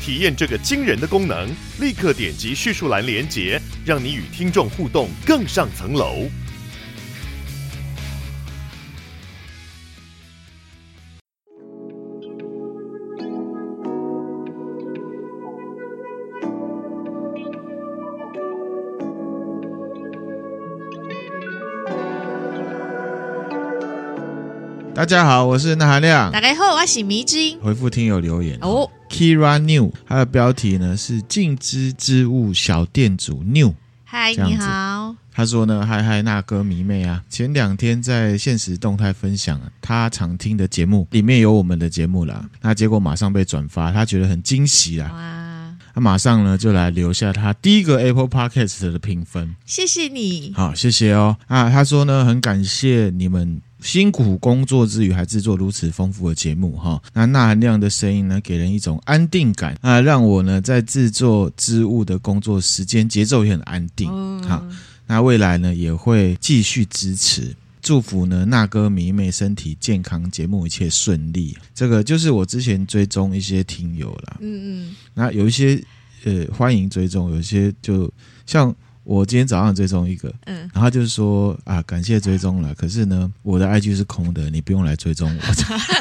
体验这个惊人的功能，立刻点击叙述栏连接，让你与听众互动更上层楼。大家好，我是钠含亮。大家好，我是迷之音。回复听友留言哦。Kira New，它的标题呢是“静之之物小店主 New”。嗨，你好。他说呢，嗨嗨，那歌迷妹啊，前两天在现实动态分享他常听的节目，里面有我们的节目啦。那结果马上被转发，他觉得很惊喜啊。哇！他马上呢就来留下他第一个 Apple Podcast 的评分。谢谢你。好，谢谢哦。啊，他说呢，很感谢你们。辛苦工作之余，还制作如此丰富的节目，哈，那钠含量的声音呢，给人一种安定感啊，让我呢在制作织物的工作时间节奏也很安定，好，那未来呢也会继续支持，祝福呢那哥迷妹身体健康，节目一切顺利。这个就是我之前追踪一些听友啦，嗯嗯，那有一些呃欢迎追踪，有一些就像。我今天早上追踪一个，嗯，然后他就是说啊，感谢追踪了，可是呢，我的 IG 是空的，你不用来追踪我。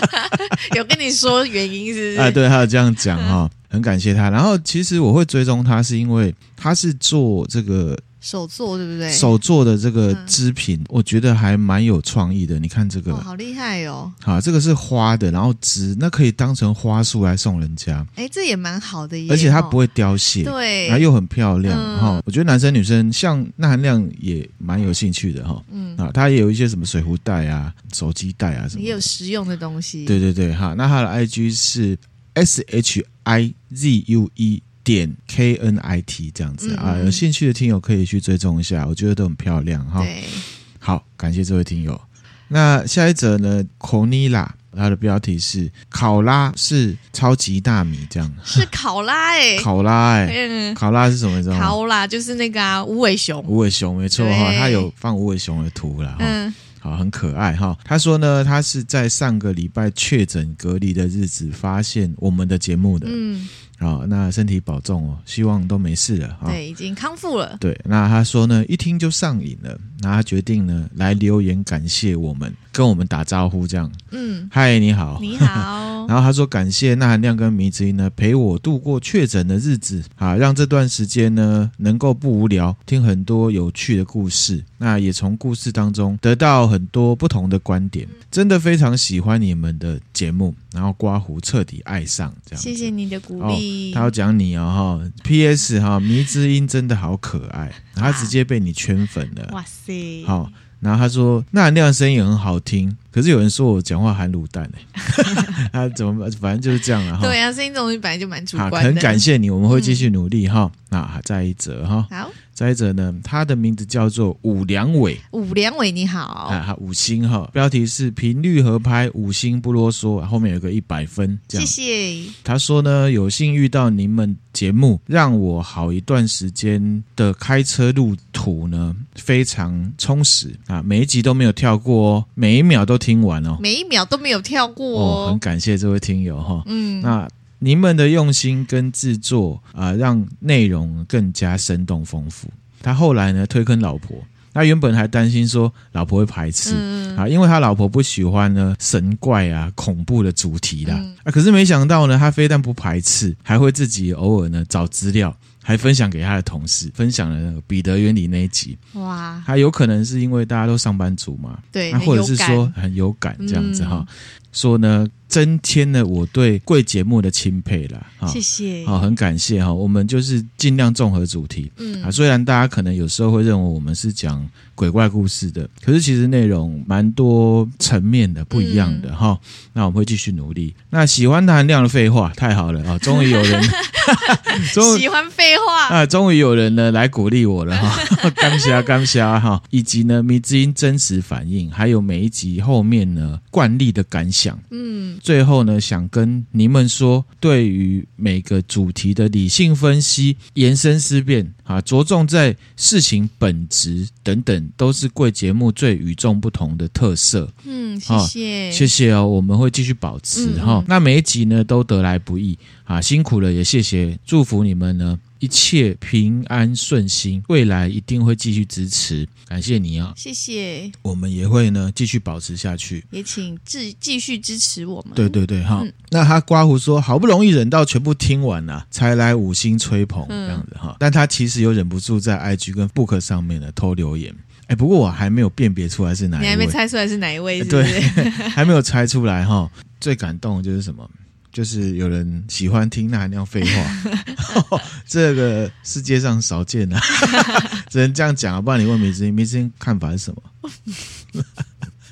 有跟你说原因是不是？啊，对，他有这样讲哈，很感谢他。然后其实我会追踪他，是因为他是做这个。手做对不对？手做的这个织品，嗯、我觉得还蛮有创意的。你看这个，哦、好厉害哦！好，这个是花的，然后织，那可以当成花束来送人家。哎，这也蛮好的耶，而且它不会凋谢，对，然后又很漂亮哈、嗯。我觉得男生女生像那含量也蛮有兴趣的哈。嗯啊，它也有一些什么水壶袋啊、手机袋啊什么，也有实用的东西。对对对，哈，那它的 IG 是 S H I Z U E。点 K N I T 这样子啊，有兴趣的听友可以去追踪一下，我觉得都很漂亮哈。好，感谢这位听友。那下一则呢，Conila，它的标题是考拉是超级大米这样。是考拉哎、欸，考拉哎、欸，考拉是什么？知道吗？考拉就是那个啊，无尾熊。无尾熊没错哈，它有放无尾熊的图了。嗯，好，很可爱哈。他说呢，他是在上个礼拜确诊隔离的日子发现我们的节目的。嗯。好，那身体保重哦，希望都没事了。对，已经康复了。对，那他说呢，一听就上瘾了，那他决定呢来留言感谢我们，跟我们打招呼这样。嗯，嗨，你好，你好。然后他说感谢那含亮跟迷之音呢陪我度过确诊的日子啊，让这段时间呢能够不无聊，听很多有趣的故事，那也从故事当中得到很多不同的观点，真的非常喜欢你们的节目，然后刮胡彻底爱上这样。谢谢你的鼓励。他要讲你哦哈，P.S. 哈，迷之音真的好可爱，他直接被你圈粉了，哇塞！好，然后他说钠含量的声音也很好听，可是有人说我讲话含卤蛋哎，他怎么反正就是这样了哈。对啊，声音这种东西本来就蛮主观的。很感谢你，我们会继续努力哈。那再一则哈，好。再者呢，他的名字叫做武良伟。武良伟，你好。啊，五星哈，标题是频率合拍，五星不啰嗦，后面有个一百分。这样。谢谢。他说呢，有幸遇到你们节目，让我好一段时间的开车路途呢非常充实啊，每一集都没有跳过哦，每一秒都听完哦，每一秒都没有跳过哦。哦，很感谢这位听友哈。嗯，那。你们的用心跟制作啊，让内容更加生动丰富。他后来呢推坑老婆，他原本还担心说老婆会排斥啊，因为他老婆不喜欢呢神怪啊恐怖的主题啦啊，可是没想到呢，他非但不排斥，还会自己偶尔呢找资料，还分享给他的同事，分享了那个彼得原理那一集。哇，他有可能是因为大家都上班族嘛，对，那或者是说很有感这样子哈，说呢。增添了我对贵节目的钦佩了。哈，谢谢，好，很感谢哈。我们就是尽量综合主题，嗯啊，虽然大家可能有时候会认为我们是讲鬼怪故事的，可是其实内容蛮多层面的，不一样的哈。嗯、那我们会继续努力。那喜欢谭亮的废话，太好了啊！终于有人 喜欢废话啊！终于有人呢来鼓励我了哈，感谢感谢哈，以及呢迷之音真实反应，还有每一集后面呢惯例的感想，嗯，最后呢想跟你们说，对于每个主题的理性分析、延伸思辨啊，着重在事情本质等等。都是贵节目最与众不同的特色。嗯，谢谢，谢谢哦，我们会继续保持哈、嗯。那每一集呢都得来不易啊，辛苦了，也谢谢，祝福你们呢一切平安顺心，未来一定会继续支持，感谢你啊，谢谢，我们也会呢继续保持下去，也请继继续支持我们。对对对，哈、嗯。那他刮胡说，好不容易忍到全部听完了、啊，才来五星吹捧、嗯、这样子哈，但他其实有忍不住在 IG 跟 Book 上面呢偷留言。哎，不过我还没有辨别出来是哪一位，你还没猜出来是哪一位是不是？对，还没有猜出来哈。最感动的就是什么？就是有人喜欢听那那样废话，这个世界上少见啊，只能这样讲啊。不然你问明之音，迷之音看法是什么？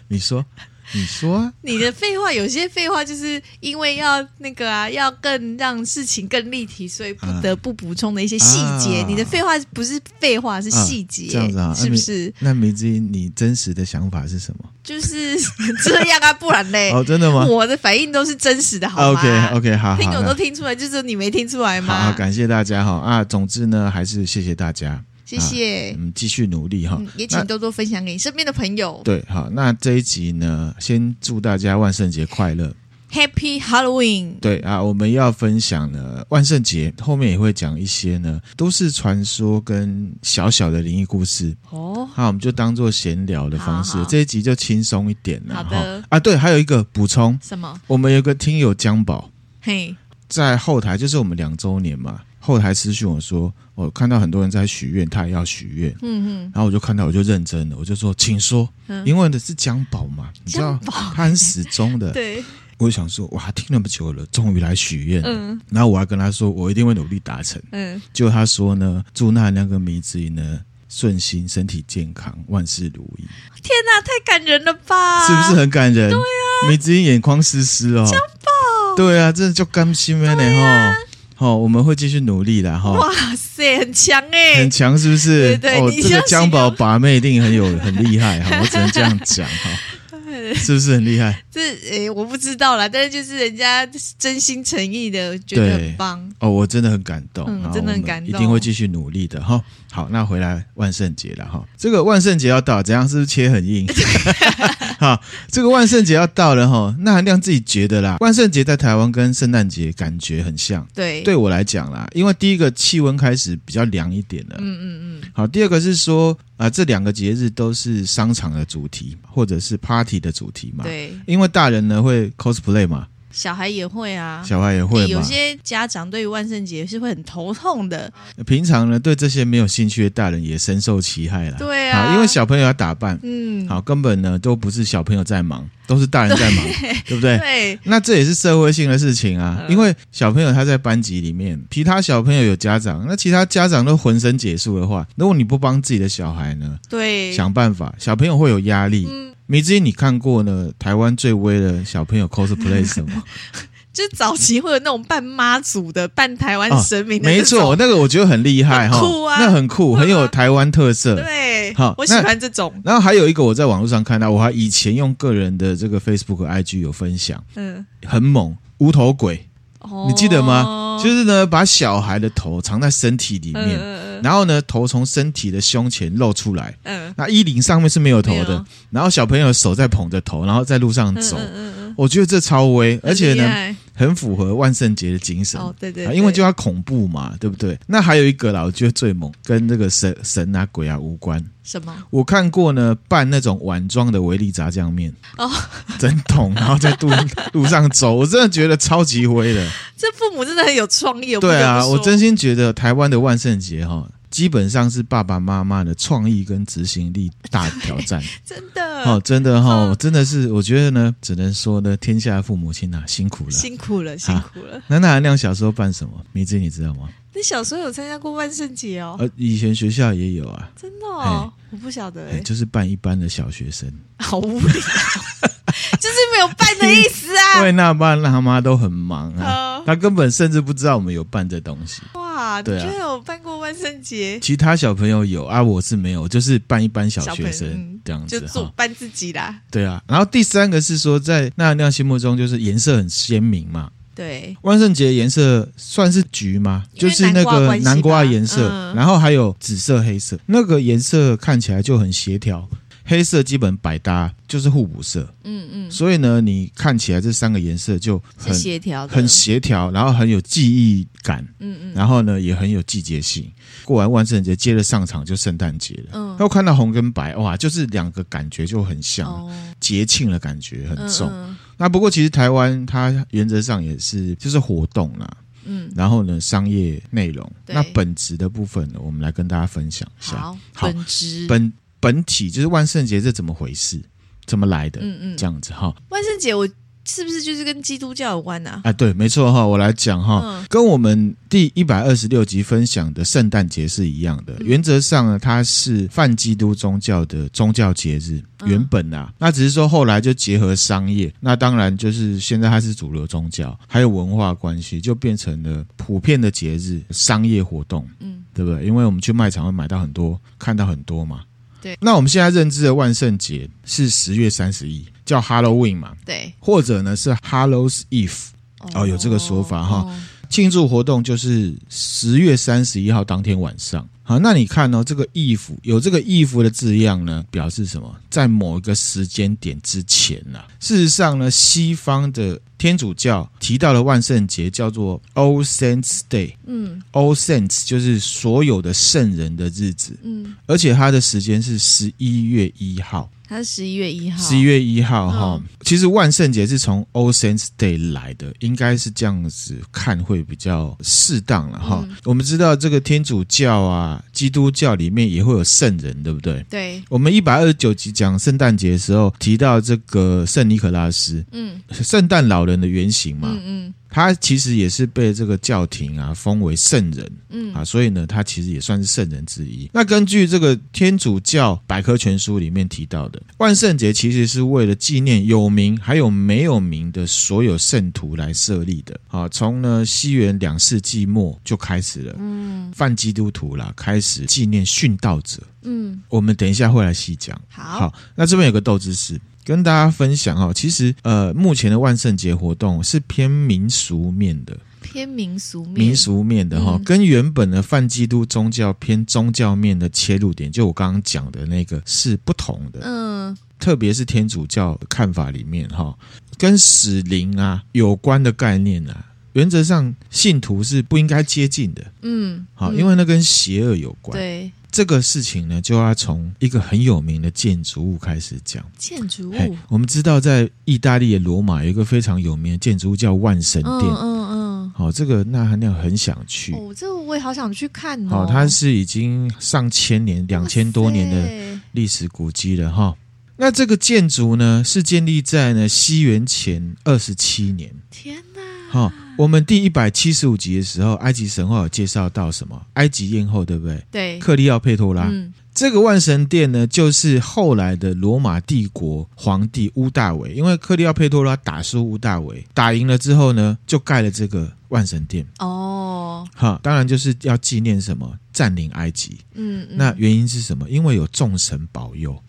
你说。你说、啊，你的废话有些废话就是因为要那个啊，要更让事情更立体，所以不得不补充的一些细节。啊、你的废话不是废话，是细节、啊，这样子啊，是不是？那迷之音，你真实的想法是什么？就是这样啊，不然嘞？哦，真的吗？我的反应都是真实的，好吗？OK OK，好，听友都听出来，就是你没听出来吗？好，感谢大家哈啊，总之呢，还是谢谢大家。谢谢，啊、嗯，继续努力哈、嗯，也请多多分享给你身边的朋友。对，好，那这一集呢，先祝大家万圣节快乐，Happy Halloween。对啊，我们要分享呢，万圣节后面也会讲一些呢，都是传说跟小小的灵异故事哦。好，我们就当做闲聊的方式，好好这一集就轻松一点了。好的啊，对，还有一个补充，什么？我们有个听友江宝，嘿，在后台就是我们两周年嘛。后台私讯我说，我看到很多人在许愿，他也要许愿。嗯嗯，然后我就看到，我就认真了，我就说，请说，嗯、因为的是江宝嘛，你知道，他很始终的。对，我就想说，哇，听那么久了，终于来许愿。嗯，然后我还跟他说，我一定会努力达成。嗯，结果他说呢，祝那那个迷之音呢顺心，身体健康，万事如意。天哪，太感人了吧？是不是很感人？对啊，迷子音眼眶湿湿哦。江宝，对啊，真的就甘心了呢哈。好，我们会继续努力的哈。哇塞，很强哎，很强是不是？对对，哦，这个江宝把妹一定很有很厉害哈，我只能这样讲哈。是不是很厉害？这诶，我不知道啦，但是就是人家真心诚意的，觉得很棒哦，我真的很感动，嗯，真的很感动，一定会继续努力的哈。好，那回来万圣节了哈，这个万圣节要到，怎样？是不是切很硬？好，这个万圣节要到了哈，那韩亮自己觉得啦，万圣节在台湾跟圣诞节感觉很像，对，对我来讲啦，因为第一个气温开始比较凉一点了，嗯嗯嗯。好，第二个是说啊，这两个节日都是商场的主题或者是 party 的主题嘛，对，因为大人呢会 cosplay 嘛。小孩也会啊，小孩也会。有些家长对于万圣节是会很头痛的。平常呢，对这些没有兴趣的大人也深受其害了。对啊，因为小朋友要打扮，嗯，好，根本呢都不是小朋友在忙，都是大人在忙，对，对不对？对。那这也是社会性的事情啊，因为小朋友他在班级里面，其他小朋友有家长，那其他家长都浑身解数的话，如果你不帮自己的小孩呢，对，想办法，小朋友会有压力。嗯，迷之音，你看过呢？台湾最威的小朋友 cosplay 什么？就是早期会有那种扮妈祖的、扮台湾神明的、哦，没错，那个我觉得很厉害哈，酷啊，那很酷，很有台湾特色。对，好，我喜欢这种。然后还有一个我在网络上看到，我还以前用个人的这个 Facebook、IG 有分享，嗯，很猛，无头鬼，哦、你记得吗？就是呢，把小孩的头藏在身体里面，嗯、然后呢，头从身体的胸前露出来，嗯，那衣领上面是没有头的，然后小朋友手在捧着头，然后在路上走。嗯嗯嗯我觉得这超威，而且呢，很符合万圣节的精神。哦，对对，对，因为就要恐怖嘛，对不对？那还有一个啦，我觉得最猛，跟这个神神啊鬼啊无关。什么？我看过呢，扮那种碗装的维力炸酱面哦，整桶，然后在路路上走，我真的觉得超级威的。这父母真的很有创意。对啊，我真心觉得台湾的万圣节哈。基本上是爸爸妈妈的创意跟执行力大挑战。真的哦，真的哈、哦，真的是，我觉得呢，只能说呢，天下父母亲啊，辛苦了，辛苦了，辛苦了。那那韩亮小时候办什么？米子你知道吗？你小时候有参加过万圣节哦？呃，以前学校也有啊。真的哦，我不晓得哎，就是扮一般的小学生，好无聊，就是没有扮的意思啊。因为那爸那他妈都很忙啊，他根本甚至不知道我们有办这东西。哇，你居然有办过万圣节？其他小朋友有啊，我是没有，就是扮一般小学生这样子，就做扮自己啦。对啊，然后第三个是说，在那亮心目中，就是颜色很鲜明嘛。对，万圣节颜色算是橘吗？就是那个南瓜颜色，嗯、然后还有紫色、黑色，那个颜色看起来就很协调。黑色基本百搭，就是互补色。嗯嗯，所以呢，你看起来这三个颜色就很协调，很协调，然后很有记忆感。嗯嗯，然后呢，也很有季节性。过完万圣节，接着上场就圣诞节了。嗯，又看到红跟白，哇，就是两个感觉就很像，哦、节庆的感觉很重。嗯嗯，那不过其实台湾它原则上也是就是活动啦。嗯，然后呢，商业内容，那本质的部分呢，我们来跟大家分享一下。好，好本质本。本体就是万圣节，这怎么回事？怎么来的？嗯嗯，这样子哈。万圣节我是不是就是跟基督教有关呢？啊？啊，对，没错哈。我来讲哈，嗯、跟我们第一百二十六集分享的圣诞节是一样的。嗯、原则上呢，它是泛基督宗教的宗教节日。原本啊，嗯、那只是说后来就结合商业，那当然就是现在它是主流宗教，还有文化关系，就变成了普遍的节日，商业活动。嗯，对不对？因为我们去卖场会买到很多，看到很多嘛。对，那我们现在认知的万圣节是十月三十一，叫 Halloween 嘛？对，或者呢是 Hallows Eve，哦，哦，有这个说法哈。哦，庆祝活动就是十月三十一号当天晚上。好，那你看哦，这个 Eve 有这个 Eve 的字样呢，表示什么？在某一个时间点之前呢，啊。事实上呢，西方的天主教提到的万圣节叫做 All Saints Day，嗯，All Saints 就是所有的圣人的日子，嗯，而且它的时间是十一月一号。它是十一月一号，十一月一号哈。嗯、其实万圣节是从 All Saints Day 来的，应该是这样子看会比较适当了哈。嗯、我们知道这个天主教啊、基督教里面也会有圣人，对不对？对。我们一百二十九集讲圣诞节的时候提到这个圣尼可拉斯，嗯，圣诞老人的原型嘛，嗯嗯。他其实也是被这个教廷啊封为圣人，嗯啊，所以呢，他其实也算是圣人之一。那根据这个天主教百科全书里面提到的，万圣节其实是为了纪念有名还有没有名的所有圣徒来设立的。啊，从呢西元两世纪末就开始了，嗯，泛基督徒啦，开始纪念殉道者。嗯，我们等一下会来细讲。好，好，那这边有个豆知识。跟大家分享哈，其实呃，目前的万圣节活动是偏民俗面的，偏民俗面，民俗面的哈，嗯、跟原本的泛基督宗教偏宗教面的切入点，就我刚刚讲的那个是不同的。嗯，特别是天主教的看法里面哈，跟死灵啊有关的概念啊，原则上信徒是不应该接近的。嗯，好，因为那跟邪恶有关。对。这个事情呢，就要从一个很有名的建筑物开始讲。建筑物，我们知道在意大利的罗马有一个非常有名的建筑物叫万神殿。嗯嗯嗯。好、嗯，这个那含量很想去。哦，这个我也好想去看哦。好，它是已经上千年、两千多年的历史古迹了哈。那这个建筑呢，是建立在呢西元前二十七年。天哪！好。我们第一百七十五集的时候，埃及神话有介绍到什么？埃及艳后，对不对？对，克利奥佩托拉。嗯，这个万神殿呢，就是后来的罗马帝国皇帝屋大维，因为克利奥佩托拉打输屋大维，打赢了之后呢，就盖了这个万神殿。哦，哈，当然就是要纪念什么？占领埃及。嗯，嗯，那原因是什么？因为有众神保佑。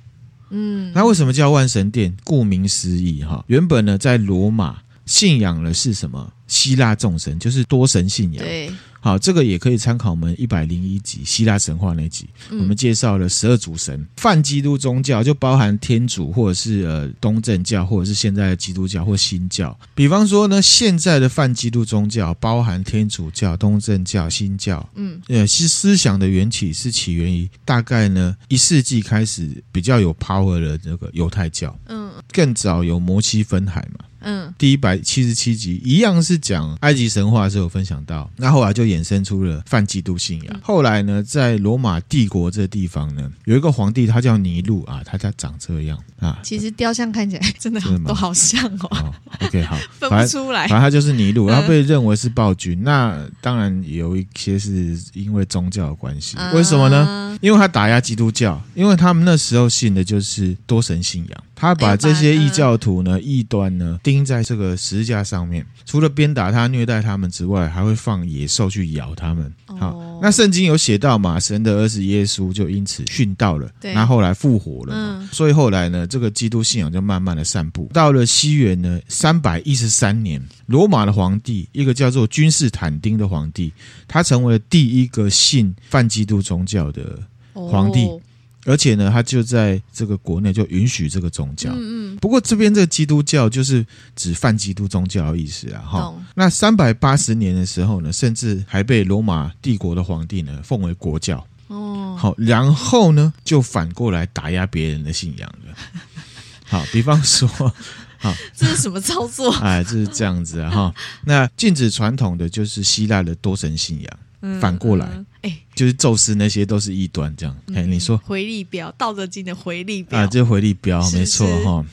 嗯，那为什么叫万神殿？顾名思义，哈，原本呢在罗马信仰的是什么？希腊众神就是多神信仰，对，好，这个也可以参考我们一百零一集希腊神话那集，嗯、我们介绍了十二主神。泛基督宗教就包含天主，或者是呃东正教，或者是现在的基督教或新教。比方说呢，现在的泛基督宗教包含天主教、东正教、新教。嗯，呃，其实思想的缘起是起源于大概呢一世纪开始比较有 power 的那个犹太教。嗯，更早有摩西分海嘛。嗯，第一百七十七集一样是讲埃及神话，是有分享到。那后来就衍生出了泛基督信仰。嗯、后来呢，在罗马帝国这地方呢，有一个皇帝，他叫尼禄啊，他家长这样啊。其实雕像看起来真的都好像哦。哦 OK，好，分不出来。反正他就是尼禄，他被认为是暴君。嗯、那当然有一些是因为宗教的关系，嗯、为什么呢？因为他打压基督教，因为他们那时候信的就是多神信仰。他把这些异教徒呢、异端呢钉在这个十字架上面，除了鞭打他、虐待他们之外，还会放野兽去咬他们。好，那圣经有写到嘛，神的儿子耶稣就因此殉道了，那后来复活了嘛，所以后来呢，这个基督信仰就慢慢的散布。到了西元呢三百一十三年，罗马的皇帝，一个叫做君士坦丁的皇帝，他成为了第一个信泛基督宗教的皇帝。而且呢，他就在这个国内就允许这个宗教。嗯嗯。不过这边这个基督教就是指泛基督宗教的意思啊，哈。懂。那三百八十年的时候呢，甚至还被罗马帝国的皇帝呢奉为国教。哦。好，然后呢就反过来打压别人的信仰了。好，比方说，好，这是什么操作？哎，就是这样子啊，哈。那禁止传统的就是希腊的多神信仰。反过来，哎、嗯，就是宙斯那些都是异端，这样。哎、嗯，你说回力镖，《道德经》的回力镖啊，这回力镖没错哈。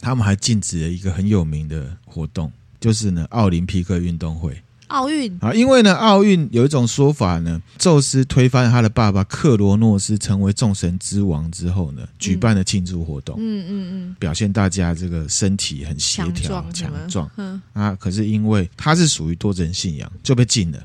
他们还禁止了一个很有名的活动，就是呢奥林匹克运动会。奥运啊，因为呢奥运有一种说法呢，宙斯推翻他的爸爸克罗诺斯，成为众神之王之后呢，举办了庆祝活动。嗯嗯嗯，表现大家这个身体很协调强壮。嗯啊，可是因为他是属于多神信仰，就被禁了。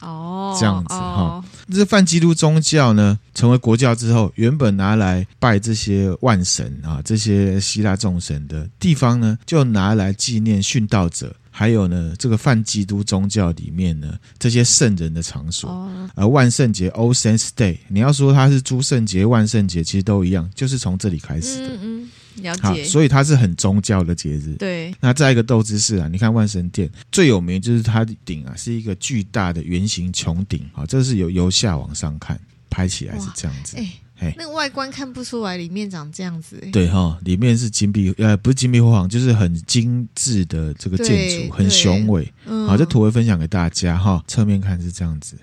哦，这样子哈，这泛基督宗教呢，成为国教之后，原本拿来拜这些万神啊，这些希腊众神的地方呢，就拿来纪念殉道者，还有呢，这个泛基督宗教里面呢，这些圣人的场所。而万圣节 （All Saints Day），你要说它是诸圣节、万圣节，其实都一样，就是从这里开始的。嗯嗯了解，所以它是很宗教的节日。对，那再一个斗之士啊，你看万神殿最有名就是它的顶啊，是一个巨大的圆形穹顶啊，这是由由下往上看拍起来是这样子。哎，嘿那个外观看不出来里面长这样子。对哈，里面是金碧呃，不是金碧辉煌，就是很精致的这个建筑，很雄伟。嗯，好，这图会分享给大家哈，侧面看是这样子。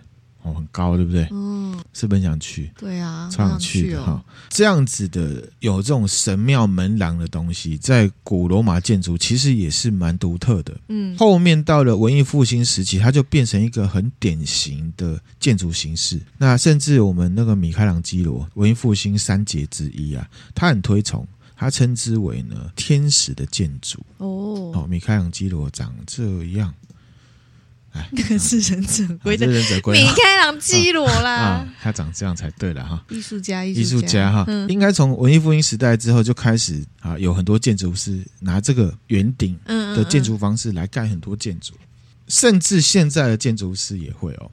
哦，很高，对不对？嗯，是不是很想去？对啊，超想去的哈。这样子的有这种神庙门廊的东西，在古罗马建筑其实也是蛮独特的。嗯，后面到了文艺复兴时期，它就变成一个很典型的建筑形式。那甚至我们那个米开朗基罗，文艺复兴三杰之一啊，他很推崇，他称之为呢天使的建筑。哦，哦，米开朗基罗长这样。那 个是忍者龟的，忍者龟，米开朗基罗啦，他长这样才对了哈。艺术家，艺术家哈，应该从文艺复兴时代之后就开始啊，有很多建筑师拿这个圆顶的建筑方式来盖很多建筑，甚至现在的建筑师也会哦。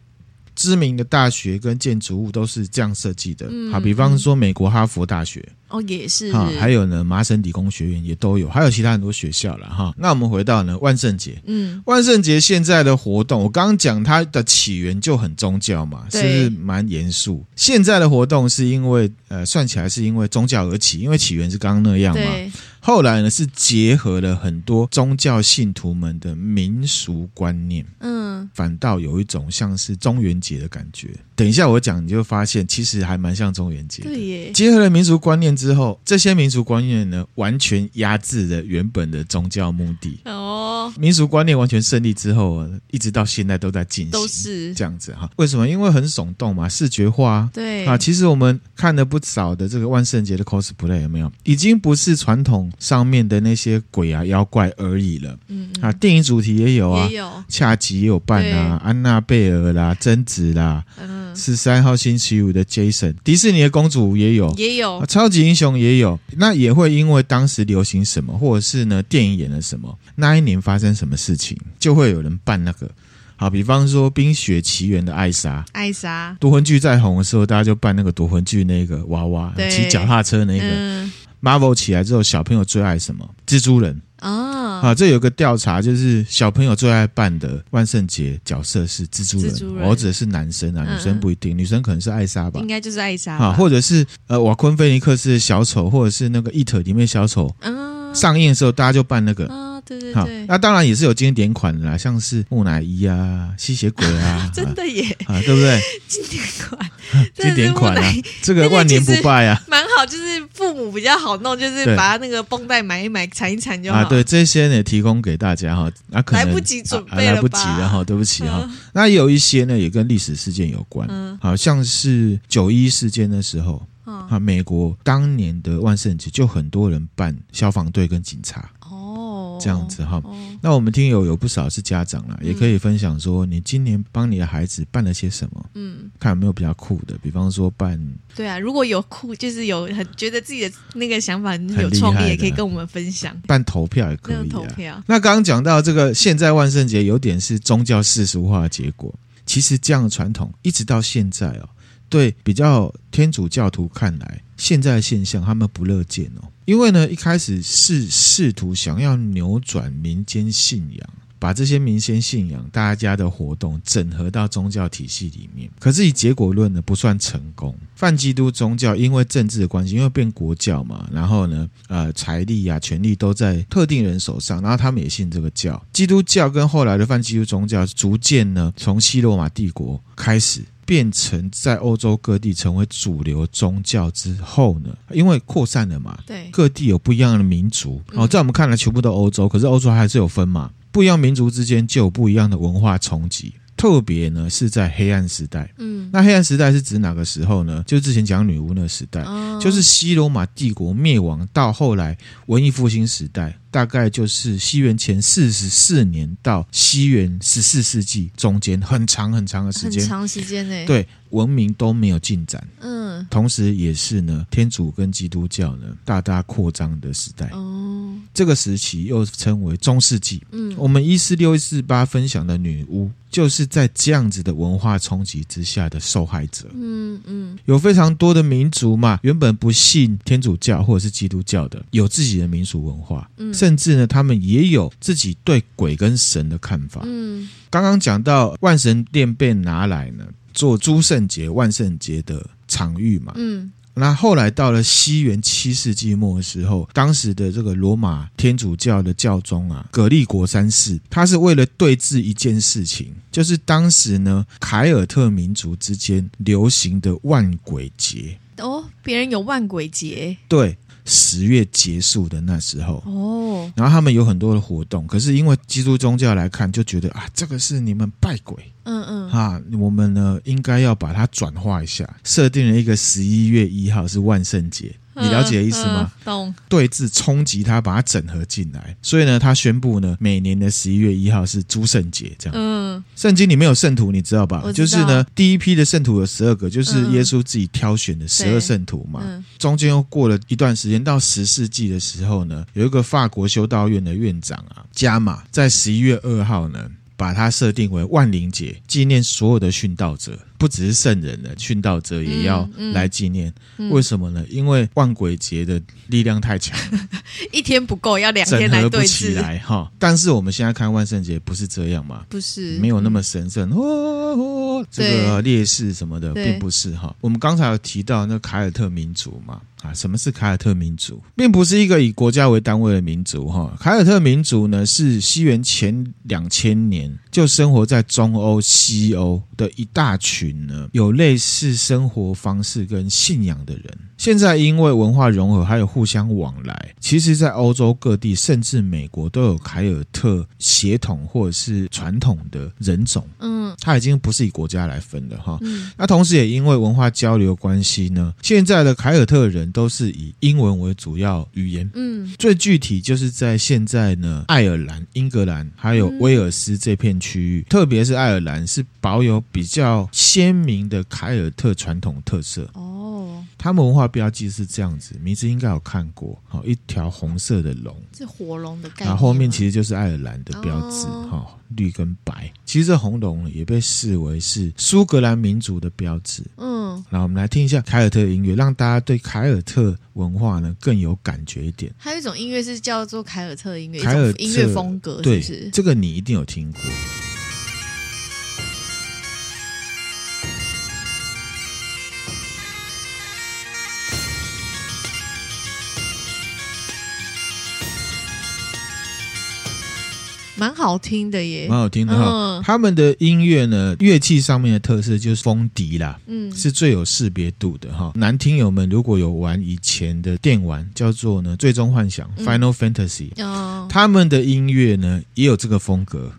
知名的大学跟建筑物都是这样设计的，好，比方说美国哈佛大学。哦，也是哈，还有呢，麻省理工学院也都有，还有其他很多学校了哈。那我们回到呢，万圣节，嗯，万圣节现在的活动，我刚刚讲它的起源就很宗教嘛，对是不是蛮严肃？现在的活动是因为呃，算起来是因为宗教而起，因为起源是刚刚那样嘛。对后来呢，是结合了很多宗教信徒们的民俗观念，嗯，反倒有一种像是中元节的感觉。等一下我讲，你就发现其实还蛮像中元节的。对耶，结合了民俗观念之后，这些民俗观念呢，完全压制了原本的宗教目的。哦，民俗观念完全胜利之后，一直到现在都在进行，都是这样子哈。为什么？因为很耸动嘛，视觉化。对啊，其实我们看了不少的这个万圣节的 cosplay，有没有？已经不是传统上面的那些鬼啊妖怪而已了。嗯啊，电影主题也有啊，也有恰吉也有扮啊，安娜贝尔啦，贞子啦。嗯，十三号星期五的 Jason，迪士尼的公主也有，也有超级英雄也有。那也会因为当时流行什么，或者是呢电影演了什么，那一年发生什么事情，就会有人扮那个。好，比方说《冰雪奇缘》的艾莎，艾莎夺魂锯在红的时候，大家就扮那个夺魂锯那个娃娃，骑脚踏车那个。嗯、Marvel 起来之后，小朋友最爱什么？蜘蛛人。哦，啊，这有个调查，就是小朋友最爱扮的万圣节角色是蜘蛛人，我指的是男生啊，女生不一定，女生可能是艾莎吧，应该就是艾莎啊，或者是呃瓦昆菲尼克斯的小丑，或者是那个 It 里面小丑，嗯，上映的时候大家就扮那个，对对对。那当然也是有经典款的啦，像是木乃伊啊、吸血鬼 啊，真的耶啊，对不对？经典款，经典款啊，这个万年不败啊，蛮好，就是父母比较好弄，就是把那个绷带买一买，缠一缠就好。啊，对，这些呢提供给大家哈，啊，可能来不及准备了，来不及了哈，对不起哈。那有一些呢也跟历史事件有关，好像是九一事件的时候。啊，美国当年的万圣节就很多人扮消防队跟警察哦，这样子哈。那我们听友有不少是家长啦，也可以分享说你今年帮你的孩子办了些什么，嗯，看有没有比较酷的，比方说办。对啊，如果有酷，就是有很觉得自己的那个想法很有创意，也可以跟我们分享。办投票也可以，投票。那刚刚讲到这个，现在万圣节有点是宗教世俗化的结果，其实这样的传统一直到现在哦。对比较天主教徒看来，现在的现象他们不乐见哦，因为呢，一开始是试图想要扭转民间信仰，把这些民间信仰大家的活动整合到宗教体系里面，可是以结果论呢，不算成功。泛基督宗教因为政治的关系，因为变国教嘛，然后呢，呃，财力啊、权力都在特定人手上，然后他们也信这个教。基督教跟后来的泛基督宗教逐渐呢，从西罗马帝国开始。变成在欧洲各地成为主流宗教之后呢，因为扩散了嘛，对，各地有不一样的民族。哦，在我们看来全部都欧洲，可是欧洲还是有分嘛，不一样民族之间就有不一样的文化冲击。特别呢是在黑暗时代，嗯，那黑暗时代是指哪个时候呢？就之前讲女巫那个时代，哦、就是西罗马帝国灭亡到后来文艺复兴时代，大概就是西元前四十四年到西元十四世纪中间，很长很长的时间，很长时间呢，对，文明都没有进展，嗯，同时也是呢天主跟基督教呢大大扩张的时代，哦，这个时期又称为中世纪，嗯，我们一四六一四八分享的女巫。就是在这样子的文化冲击之下的受害者，嗯嗯，有非常多的民族嘛，原本不信天主教或者是基督教的，有自己的民俗文化，嗯，甚至呢，他们也有自己对鬼跟神的看法，嗯，刚刚讲到万神殿被拿来呢做诸圣节、万圣节的场域嘛，嗯。那后来到了西元七世纪末的时候，当时的这个罗马天主教的教宗啊，格利国三世，他是为了对峙一件事情，就是当时呢凯尔特民族之间流行的万鬼节。哦，别人有万鬼节？对。十月结束的那时候哦，然后他们有很多的活动，可是因为基督宗教来看，就觉得啊，这个是你们拜鬼，嗯嗯，哈，我们呢应该要把它转化一下，设定了一个十一月一号是万圣节。你了解的意思吗？懂。对峙冲击他，把它整合进来。所以呢，他宣布呢，每年的十一月一号是诸圣节，这样。嗯。圣经里面有圣徒，你知道吧？就是呢，第一批的圣徒有十二个，就是耶稣自己挑选的十二圣徒嘛。中间又过了一段时间，到十世纪的时候呢，有一个法国修道院的院长啊，加马，在十一月二号呢。把它设定为万灵节，纪念所有的殉道者，不只是圣人了殉道者也要来纪念。嗯嗯、为什么呢？因为万鬼节的力量太强，一天不够，要两天来对峙起来哈。但是我们现在看万圣节不是这样嘛？不是，没有那么神圣哦，哦，这个烈士什么的，并不是哈。我们刚才有提到那凯尔特民族嘛。啊，什么是凯尔特民族？并不是一个以国家为单位的民族哈。凯尔特民族呢，是西元前两千年就生活在中欧、西欧的一大群呢，有类似生活方式跟信仰的人。现在因为文化融合还有互相往来，其实，在欧洲各地甚至美国都有凯尔特血统或者是传统的人种。嗯，它已经不是以国家来分的哈。嗯，那同时也因为文化交流关系呢，现在的凯尔特人都是以英文为主要语言。嗯，最具体就是在现在呢，爱尔兰、英格兰还有威尔斯这片区域，特别是爱尔兰是保有比较鲜明的凯尔特传统特色。哦，他们文化。标记是这样子，名字应该有看过，好，一条红色的龙，是火龙的概念。然后后面其实就是爱尔兰的标志，哈、哦，绿跟白。其实这红龙也被视为是苏格兰民族的标志。嗯，然后我们来听一下凯尔特音乐，让大家对凯尔特文化呢更有感觉一点。还有一种音乐是叫做凯尔特音乐，凯尔特音乐风格是不是？对，这个你一定有听过。蛮好听的耶，蛮好听的哈。嗯、他们的音乐呢，乐器上面的特色就是风笛啦，嗯，是最有识别度的哈。男听友们如果有玩以前的电玩，叫做呢《最终幻想》嗯、（Final Fantasy），哦，他们的音乐呢也有这个风格。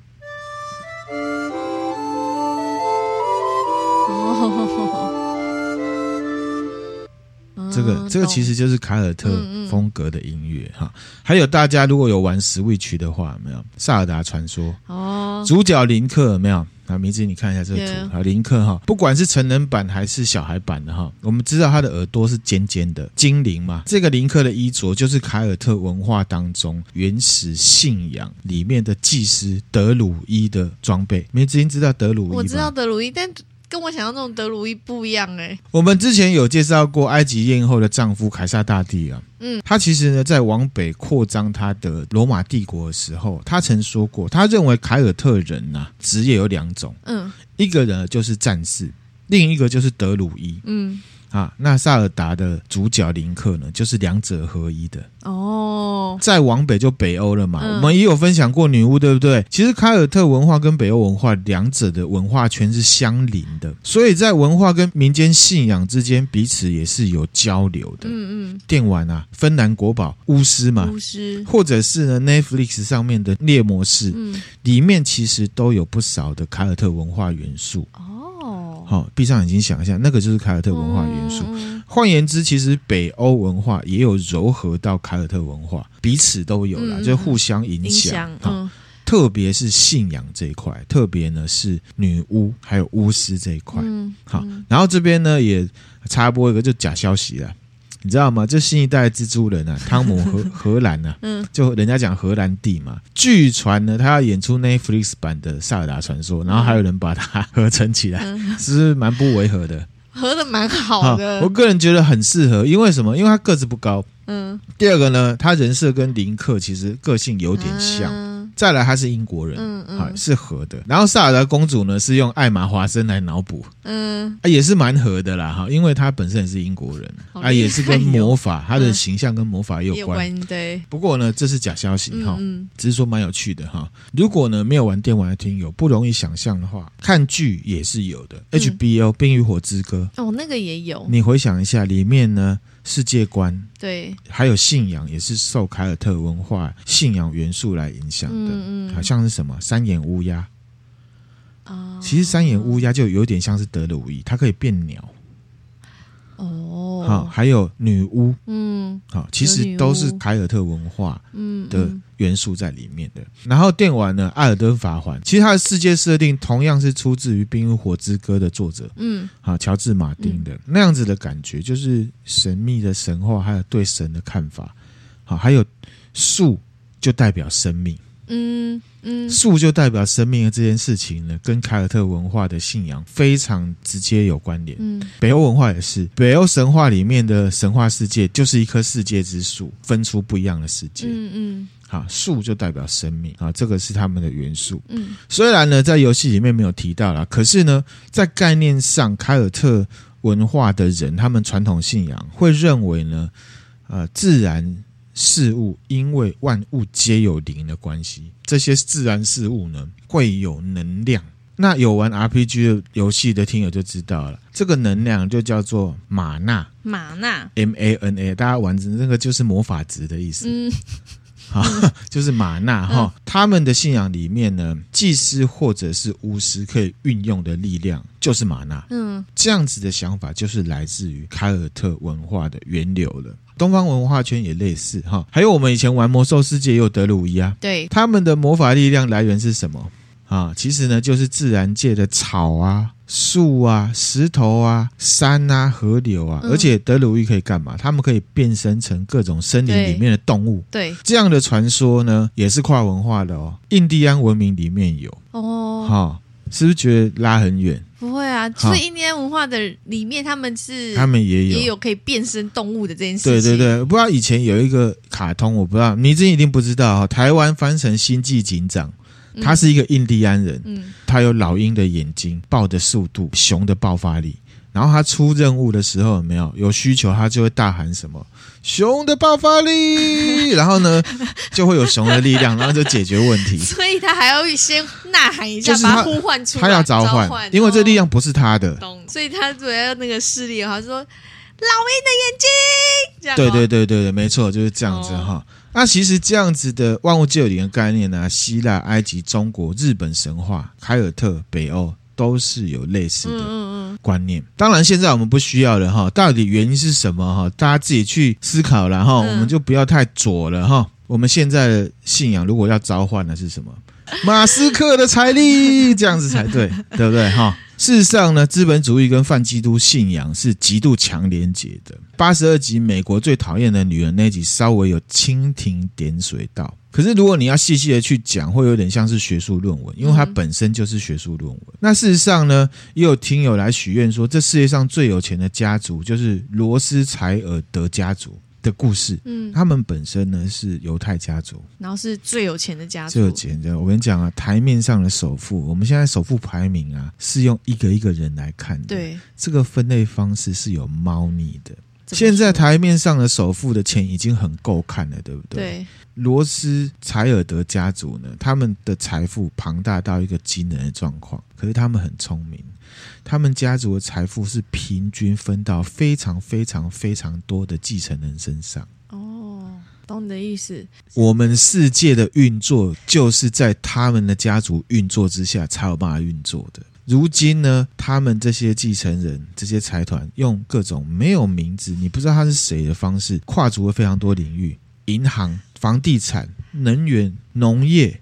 这个这个其实就是凯尔特风格的音乐哈，还有大家如果有玩 Switch 的话，有没有《萨尔达传说》哦，主角林克有没有？啊，明子你看一下这个图啊.林克哈，不管是成人版还是小孩版的哈，我们知道他的耳朵是尖尖的，精灵嘛。这个林克的衣着就是凯尔特文化当中原始信仰里面的祭司德鲁伊的装备。明子你知道德鲁伊吗？我知道德鲁伊，但。跟我想象那种德鲁伊不一样哎、欸。我们之前有介绍过埃及艳后的丈夫凯撒大帝啊，嗯，他其实呢在往北扩张他的罗马帝国的时候，他曾说过，他认为凯尔特人呐、啊、职业有两种，嗯，一个人就是战士，另一个就是德鲁伊，嗯。啊，那萨尔达的主角林克呢，就是两者合一的哦。再往北就北欧了嘛，嗯、我们也有分享过女巫，对不对？其实凯尔特文化跟北欧文化两者的文化圈是相邻的，所以在文化跟民间信仰之间，彼此也是有交流的。嗯嗯。电玩啊，芬兰国宝巫师嘛，巫师，或者是呢 Netflix 上面的猎魔士，嗯，里面其实都有不少的凯尔特文化元素。好，闭上眼睛想一下，那个就是凯尔特文化元素。换言之，其实北欧文化也有糅合到凯尔特文化，彼此都有啦，就互相影响。特别是信仰这一块，特别呢是女巫还有巫师这一块。好，然后这边呢也插播一个就假消息了。你知道吗？这新一代蜘蛛人啊，汤姆荷 荷兰啊，嗯，就人家讲荷兰弟嘛。据传呢，他要演出 Netflix 版的《萨尔达传说》，然后还有人把它合成起来，嗯、是不是蛮不违和的？合的蛮好的好。我个人觉得很适合，因为什么？因为他个子不高，嗯。第二个呢，他人设跟林克其实个性有点像。嗯再来，他是英国人，嗯嗯，嗯是合的。然后萨尔达公主呢，是用艾玛华森来脑补，嗯，啊，也是蛮合的啦，哈，因为她本身也是英国人，啊，也是跟魔法，她的形象跟魔法也有关，嗯、对。不过呢，这是假消息哈，嗯，只是说蛮有趣的哈。如果呢没有玩电玩的听友不容易想象的话，看剧也是有的。嗯、HBO《冰与火之歌》哦，那个也有。你回想一下，里面呢。世界观对，还有信仰也是受凯尔特文化信仰元素来影响的，嗯嗯，好像是什么三眼乌鸦。啊，其实三眼乌鸦就有点像是德鲁伊，它可以变鸟。哦，好，还有女巫，嗯，好，其实都是凯尔特文化的元素在里面的。然后电玩呢，《艾尔登法环》，其实它的世界设定同样是出自于《冰与火之歌》的作者，嗯，好，乔治马丁的那样子的感觉，就是神秘的神话，还有对神的看法，好，还有树就代表生命。嗯嗯，树就代表生命的这件事情呢，跟凯尔特文化的信仰非常直接有关联。嗯，北欧文化也是，北欧神话里面的神话世界就是一棵世界之树，分出不一样的世界。嗯嗯，好，树就代表生命啊，这个是他们的元素。嗯，虽然呢在游戏里面没有提到啦，可是呢在概念上，凯尔特文化的人他们传统信仰会认为呢，呃，自然。事物因为万物皆有灵的关系，这些自然事物呢会有能量。那有玩 RPG 的游戏的听友就知道了，这个能量就叫做玛纳。玛纳 M A N A，大家玩的那个就是魔法值的意思。嗯，好，就是玛纳哈。嗯、他们的信仰里面呢，祭司或者是巫师可以运用的力量就是玛纳。嗯，这样子的想法就是来自于凯尔特文化的源流了。东方文化圈也类似哈，还有我们以前玩魔兽世界也有德鲁伊啊，对，他们的魔法力量来源是什么啊？其实呢，就是自然界的草啊、树啊、石头啊、山啊、河流啊，而且德鲁伊可以干嘛？他们可以变身成各种森林里面的动物，对，对这样的传说呢，也是跨文化的哦。印第安文明里面有哦，哈，是不是觉得拉很远？不会啊，就是印第安文化的里面，他们是他们也有也有可以变身动物的这件事情。对对对，不知道以前有一个卡通，我不知道你这一定不知道哈。台湾翻成《星际警长》，他是一个印第安人，嗯，他有老鹰的眼睛、豹的速度、熊的爆发力，然后他出任务的时候有没有？有需求，他就会大喊什么“熊的爆发力”，然后呢就会有熊的力量，然后就解决问题。所以他还要先呐喊一下，就是把他呼唤出来，他要召唤，因为这力量不是他的。懂，所以他主要那个势力，好像说老鹰的眼睛。对对对对对，没错，就是这样子哈。哦那其实这样子的万物皆有灵的概念呢、啊，希腊、埃及、中国、日本神话、凯尔特、北欧都是有类似的观念。当然，现在我们不需要了哈。到底原因是什么哈？大家自己去思考了哈。我们就不要太左了哈。我们现在的信仰如果要召唤的是什么？马斯克的财力，这样子才对，对不对哈？事实上呢，资本主义跟泛基督信仰是极度强连结的。八十二集《美国最讨厌的女人》那集稍微有蜻蜓点水到，可是如果你要细细的去讲，会有点像是学术论文，因为它本身就是学术论文。嗯、那事实上呢，也有听友来许愿说，这世界上最有钱的家族就是罗斯柴尔德家族。的故事，嗯，他们本身呢是犹太家族，然后是最有钱的家族，最有钱的。我跟你讲啊，台面上的首富，我们现在首富排名啊是用一个一个人来看的，对，这个分类方式是有猫腻的。现在台面上的首富的钱已经很够看了，对不对？对。罗斯柴尔德家族呢，他们的财富庞大到一个惊人的状况，可是他们很聪明。他们家族的财富是平均分到非常非常非常多的继承人身上。哦，懂你的意思。我们世界的运作就是在他们的家族运作之下才有办法运作的。如今呢，他们这些继承人、这些财团用各种没有名字、你不知道他是谁的方式，跨足了非常多领域：银行、房地产、能源、农业、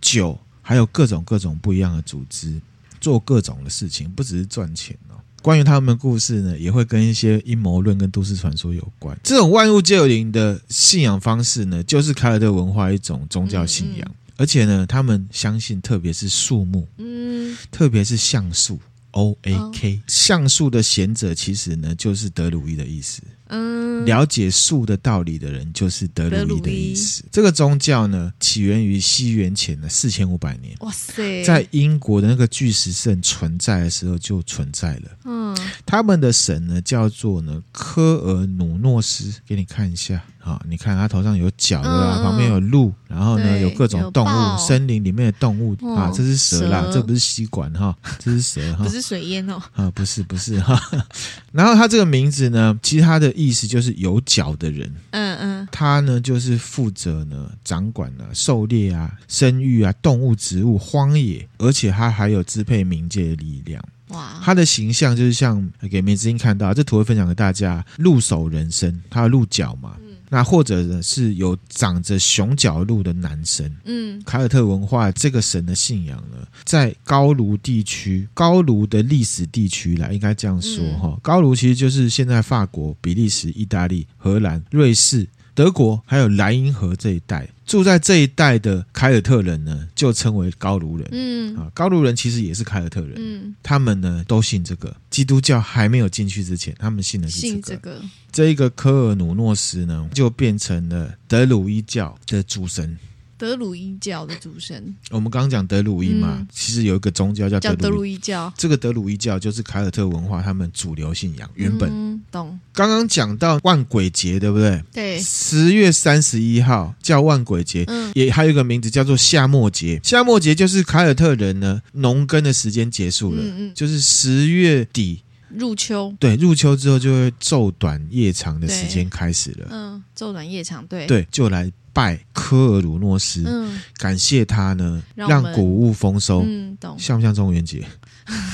酒，还有各种各种不一样的组织。做各种的事情，不只是赚钱哦。关于他们的故事呢，也会跟一些阴谋论跟都市传说有关。这种万物皆有灵的信仰方式呢，就是凯尔特文化一种宗教信仰，嗯嗯，而且呢，他们相信，特别是树木，嗯，特别是橡树 （O A K），橡树的贤者其实呢，就是德鲁伊的意思。嗯，了解树的道理的人就是德鲁伊的意思。这个宗教呢，起源于西元前的四千五百年。哇塞，在英国的那个巨石阵存在的时候就存在了。嗯，他们的神呢叫做呢科尔努诺斯，给你看一下。啊，你看他头上有角对吧？旁边有鹿，然后呢有各种动物，森林里面的动物啊，这是蛇啦，这不是吸管哈，这是蛇哈，不是水烟哦。啊，不是不是哈。然后他这个名字呢，其实他的。意思就是有角的人，嗯嗯，他呢就是负责呢掌管了狩猎啊、生育啊、动物、植物、荒野，而且他还有支配冥界的力量。哇，他的形象就是像给梅子英看到这图会分享给大家，鹿首人身，他的鹿角嘛。那或者呢，是有长着熊角鹿的男神，嗯，凯尔特文化这个神的信仰呢，在高卢地区，高卢的历史地区啦，应该这样说哈。嗯、高卢其实就是现在法国、比利时、意大利、荷兰、瑞士。德国还有莱茵河这一带，住在这一带的凯尔特人呢，就称为高卢人。嗯啊，高卢人其实也是凯尔特人。嗯，他们呢都信这个。基督教还没有进去之前，他们信的是这个。信这个，这一个科尔努诺斯呢，就变成了德鲁伊教的主神。德鲁伊教的主神，我们刚刚讲德鲁伊嘛，嗯、其实有一个宗教叫德鲁伊，叫德鲁伊教。这个德鲁伊教就是凯尔特文化他们主流信仰，原本。嗯、懂。刚刚讲到万鬼节，对不对？对。十月三十一号叫万鬼节，嗯，也还有一个名字叫做夏末节。夏末节就是凯尔特人呢农耕的时间结束了，就是十月底入秋。对，入秋之后就会昼短夜长的时间开始了。嗯，昼短夜长，对。对，就来。拜科尔鲁诺斯，嗯，感谢他呢，让谷物丰收，嗯，懂，像不像中元节？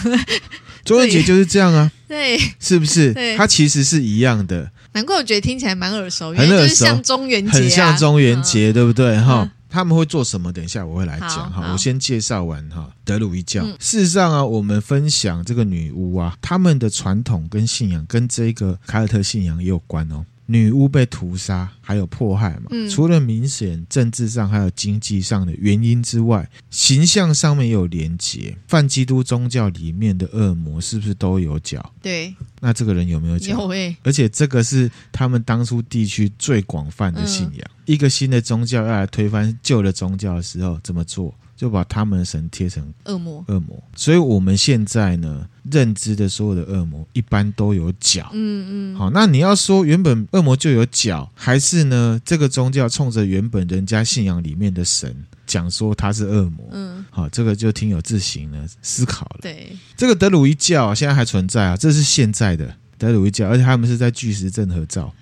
中元节就是这样啊，对，是不是？对，它其实是一样的。难怪我觉得听起来蛮耳熟，很耳熟，像中元节，很像中元节，对不对？哈，他们会做什么？等一下我会来讲哈。我先介绍完哈，德鲁伊教。事实上啊，我们分享这个女巫啊，他们的传统跟信仰跟这个凯尔特信仰也有关哦。女巫被屠杀还有迫害嘛？嗯、除了明显政治上还有经济上的原因之外，形象上面也有连结。泛基督宗教里面的恶魔是不是都有脚？对，那这个人有没有脚？有欸。而且这个是他们当初地区最广泛的信仰。嗯、一个新的宗教要来推翻旧的宗教的时候，怎么做？就把他们的神贴成恶魔。恶魔，所以我们现在呢，认知的所有的恶魔一般都有角。嗯嗯，好，那你要说原本恶魔就有角，还是呢这个宗教冲着原本人家信仰里面的神讲说他是恶魔？嗯，好，这个就挺有自行呢思考了。对，这个德鲁伊教现在还存在啊，这是现在的德鲁伊教，而且他们是在巨石阵合照。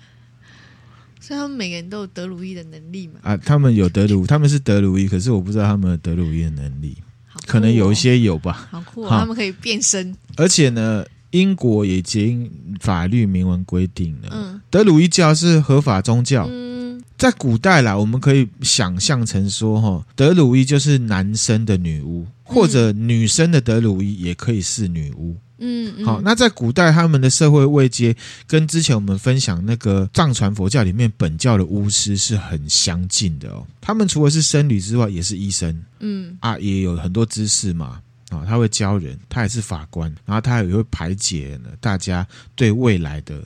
所以他们每个人都有德鲁伊的能力嘛？啊，他们有德鲁，他们是德鲁伊，可是我不知道他们的德鲁伊的能力，哦、可能有一些有吧。好酷、哦，他们可以变身。而且呢，英国已经法律明文规定了，嗯，德鲁伊教是合法宗教。嗯，在古代啦，我们可以想象成说，哈，德鲁伊就是男生的女巫，或者女生的德鲁伊也可以是女巫。嗯，嗯好，那在古代他们的社会位阶跟之前我们分享那个藏传佛教里面本教的巫师是很相近的哦。他们除了是僧侣之外，也是医生，嗯啊，也有很多知识嘛。啊，他会教人，他也是法官，然后他也会排解呢大家对未来的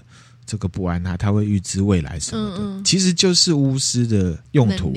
这个不安，他他会预知未来什么的，嗯嗯。其实就是巫师的用途，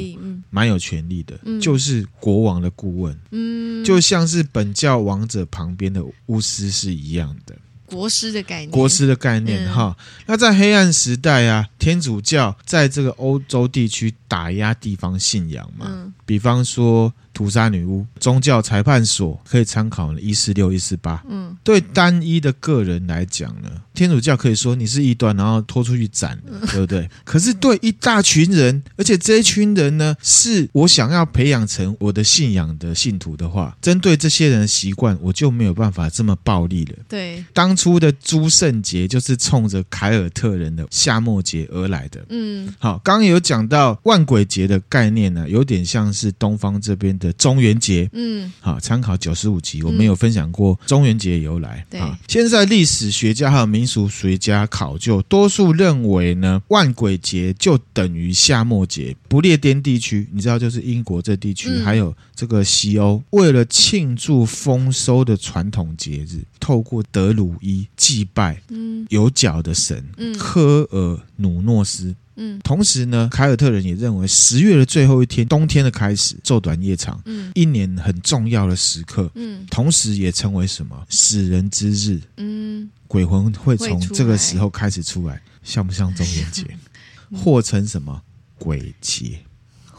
蛮有权利的，嗯。就是国王的顾问，嗯，就像是本教王者旁边的巫师是一样的。国师的概念，国师的概念嗯。哈，那在黑暗时代啊，天主教在这个欧洲地区打压地方信仰嘛，嗯。比方说屠杀女巫，宗教裁判所可以参考一四六一四八。嗯对单一的个人来讲呢，天主教可以说你是异端，然后拖出去斩，对不对？可是对一大群人，而且这一群人呢，是我想要培养成我的信仰的信徒的话，针对这些人的习惯，我就没有办法这么暴力了。对，当初的诸圣节就是冲着凯尔特人的夏末节而来的。嗯好，刚刚有讲到万鬼节的概念呢，有点像是东方这边的中元节。嗯好，参考九十五集，我们有分享过中元节由来。对啊，现在历史学家还有民俗学家考究，多数认为呢，万鬼节就等于夏末节。不列颠地区，你知道，就是英国这地区，嗯还有这个西欧，为了庆祝丰收的传统节日，透过德鲁伊祭拜嗯有角的神嗯科尔努诺斯。嗯。同时呢，凯尔特人也认为十月的最后一天，冬天的开始，昼短夜长，嗯。一年很重要的时刻，嗯。同时也称为什么？死人之日，嗯，鬼魂会从这个时候开始出来，像不像中元节？或称什么？鬼节？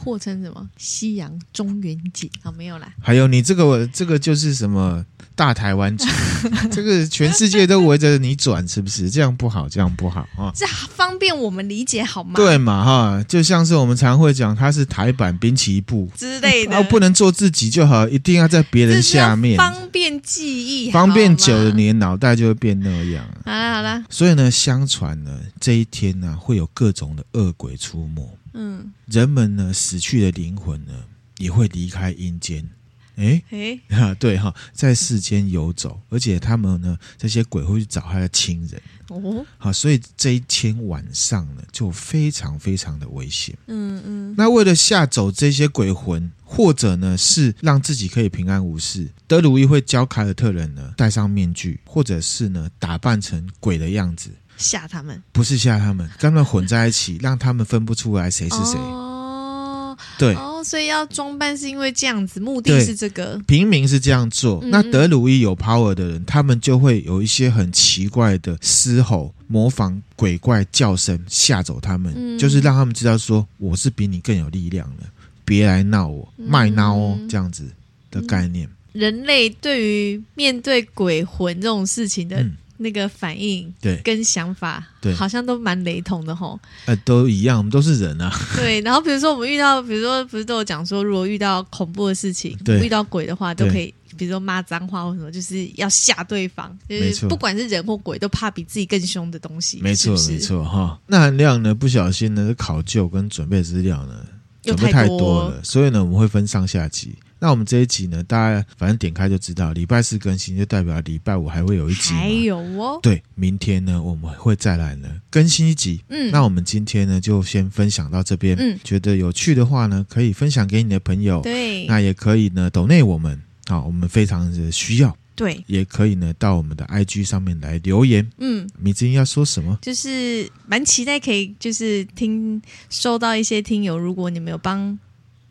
或称什么西洋中原景？啊，没有啦，还有你这个这个就是什么大台湾节？这个全世界都围着你转，是不是？这样不好，这样不好啊！这方便我们理解好吗？对嘛哈，就像是我们常会讲，它是台版滨崎步。之类的，然后不能做自己就好，一定要在别人下面，方便记忆，方便久了，你的脑袋就会变那样。好啦好啦，所以呢，相传呢，这一天呢，会有各种的恶鬼出没，嗯，人们呢死去的灵魂呢也会离开阴间，诶？诶，哈，对哈，在世间游走，而且他们呢，这些鬼会去找他的亲人，哦，好，所以这一天晚上呢，就非常非常的危险。嗯嗯。那为了吓走这些鬼魂，或者呢是让自己可以平安无事，德鲁伊会教凯尔特人呢戴上面具，或者是呢打扮成鬼的样子，吓他们。不是吓他们，跟他们混在一起，让他们分不出来谁是谁。哦对，哦，所以要装扮是因为这样子，目的是这个，平民是这样做，嗯那德鲁伊有 power 的人，他们就会有一些很奇怪的嘶吼，模仿鬼怪叫声吓走他们，嗯。就是让他们知道说我是比你更有力量的，别来闹我，嗯。卖孬哦，这样子的概念。人类对于面对鬼魂这种事情的嗯，那个反应对，跟想法，对好像都蛮雷同的吼。呃，都一样，我们都是人啊。对，然后比如说我们遇到，比如说不是都有讲说，如果遇到恐怖的事情，对遇到鬼的话，都可以，比如说骂脏话或什么，就是要吓对方，就是不管是人或鬼，都怕比自己更凶的东西。没错，没错哈。那含量呢，不小心呢，考究跟准备资料呢，又准备太多多了，所以呢，我们会分上下集。那我们这一集呢，大家反正点开就知道，礼拜四更新，就代表礼拜五还会有一集嘛。还有哦，对，明天呢，我们会再来呢更新一集。嗯，那我们今天呢，就先分享到这边。嗯觉得有趣的话呢，可以分享给你的朋友。对那也可以呢，抖内我们。好，我们非常的需要。对，也可以呢，到我们的 IG 上面来留言。嗯，米子英要说什么？就是蛮期待可以就是听收到一些听友，如果你们有帮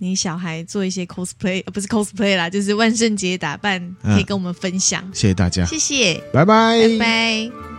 你小孩做一些 cosplay，呃，不是 cosplay 啦，就是万圣节打扮，可以跟我们分享。谢谢大家，谢谢，拜拜，拜拜。